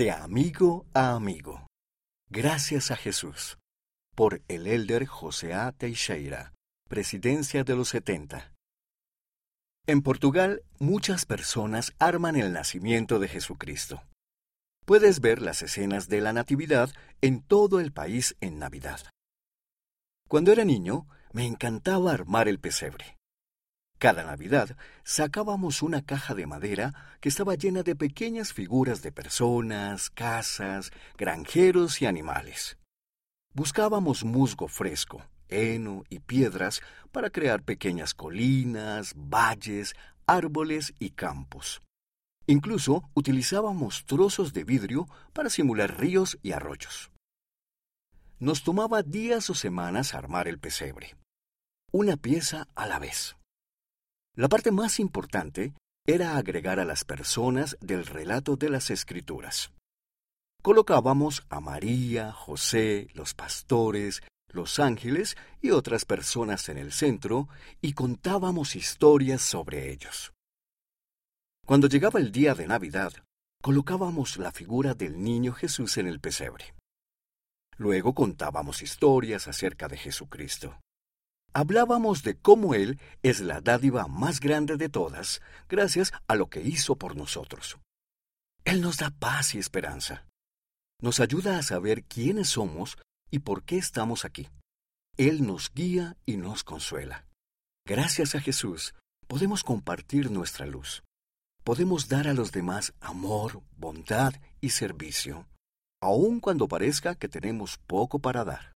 De amigo a amigo. Gracias a Jesús. Por el elder José A. Teixeira, Presidencia de los 70. En Portugal, muchas personas arman el nacimiento de Jesucristo. Puedes ver las escenas de la Natividad en todo el país en Navidad. Cuando era niño, me encantaba armar el pesebre. Cada Navidad sacábamos una caja de madera que estaba llena de pequeñas figuras de personas, casas, granjeros y animales. Buscábamos musgo fresco, heno y piedras para crear pequeñas colinas, valles, árboles y campos. Incluso utilizábamos trozos de vidrio para simular ríos y arroyos. Nos tomaba días o semanas armar el pesebre, una pieza a la vez. La parte más importante era agregar a las personas del relato de las escrituras. Colocábamos a María, José, los pastores, los ángeles y otras personas en el centro y contábamos historias sobre ellos. Cuando llegaba el día de Navidad, colocábamos la figura del niño Jesús en el pesebre. Luego contábamos historias acerca de Jesucristo hablábamos de cómo Él es la dádiva más grande de todas, gracias a lo que hizo por nosotros. Él nos da paz y esperanza. Nos ayuda a saber quiénes somos y por qué estamos aquí. Él nos guía y nos consuela. Gracias a Jesús, podemos compartir nuestra luz. Podemos dar a los demás amor, bondad y servicio, aun cuando parezca que tenemos poco para dar.